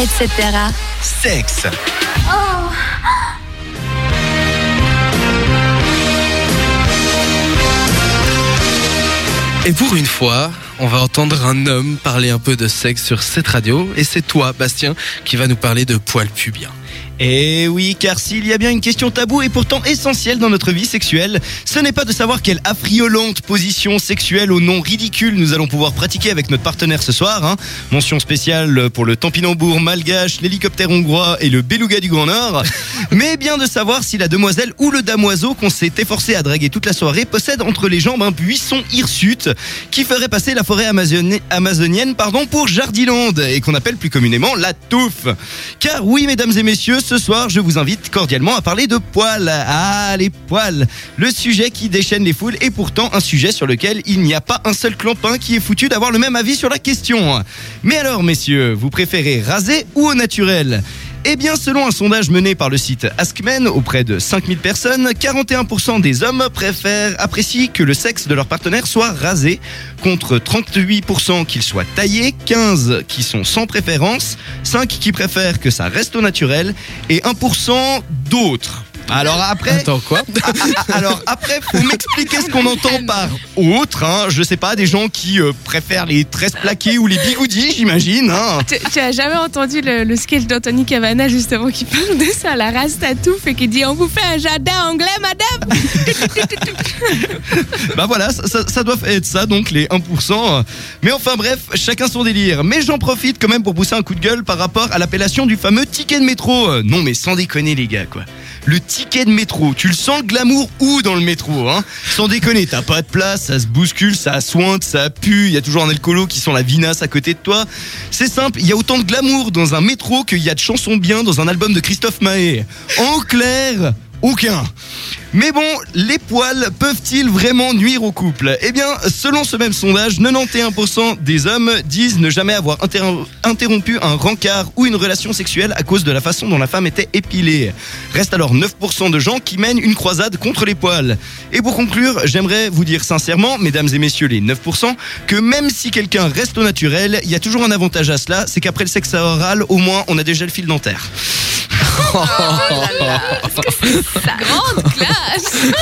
etc. Sexe. Et pour une fois, on va entendre un homme parler un peu de sexe sur cette radio. Et c'est toi, Bastien, qui va nous parler de poils pubiens. Et oui, car s'il y a bien une question taboue et pourtant essentielle dans notre vie sexuelle, ce n'est pas de savoir quelle affriolante position sexuelle au nom ridicule nous allons pouvoir pratiquer avec notre partenaire ce soir. Hein. Mention spéciale pour le Tampinambour malgache, l'hélicoptère hongrois et le beluga du Grand Nord. Mais bien de savoir si la demoiselle ou le damoiseau qu'on s'est efforcé à draguer toute la soirée possède entre les jambes un buisson hirsute qui ferait passer la amazonienne pardon, pour Jardiland et qu'on appelle plus communément la touffe. Car oui, mesdames et messieurs, ce soir, je vous invite cordialement à parler de poils. Ah, les poils. Le sujet qui déchaîne les foules et pourtant un sujet sur lequel il n'y a pas un seul clampin qui est foutu d'avoir le même avis sur la question. Mais alors, messieurs, vous préférez raser ou au naturel? Eh bien, selon un sondage mené par le site Askmen auprès de 5000 personnes, 41% des hommes préfèrent, apprécient que le sexe de leur partenaire soit rasé, contre 38% qu'il soit taillé, 15 qui sont sans préférence, 5 qui préfèrent que ça reste au naturel et 1% d'autres. Alors après, Attends, quoi ah, ah, ah, alors après, faut m'expliquer ce qu'on entend par autre. Hein. Je sais pas, des gens qui euh, préfèrent les tresses plaquées ou les bigoudis, j'imagine. Hein. Tu, tu as jamais entendu le, le sketch d'Anthony Cavana justement qui parle de ça, la race tatouf et qui dit on vous fait un jardin anglais madame Bah voilà, ça, ça- ça doit être ça, donc les 1%. Mais enfin bref, chacun son délire. Mais j'en profite quand même pour pousser un coup de gueule par rapport à l'appellation du fameux ticket de métro. Euh, Non mais sans déconner les gars quoi. Le ticket de métro, tu le sens le glamour où dans le métro hein Sans déconner, t'as pas de place, ça se bouscule, ça sointe, ça pue, il y a toujours un alcoolo qui sent la vinasse à côté de toi. C'est simple, il y a autant de glamour dans un métro qu'il y a de chansons bien dans un album de Christophe Maé. En clair, aucun. Mais bon, les poils peuvent-ils vraiment nuire au couple? Eh bien, selon ce même sondage, 91% des hommes disent ne jamais avoir inter- interrompu un rencard ou une relation sexuelle à cause de la façon dont la femme était épilée. Reste alors 9% de gens qui mènent une croisade contre les poils. Et pour conclure, j'aimerais vous dire sincèrement, mesdames et messieurs les 9%, que même si quelqu'un reste au naturel, il y a toujours un avantage à cela, c'est qu'après le sexe oral, au moins, on a déjà le fil dentaire. Grande classe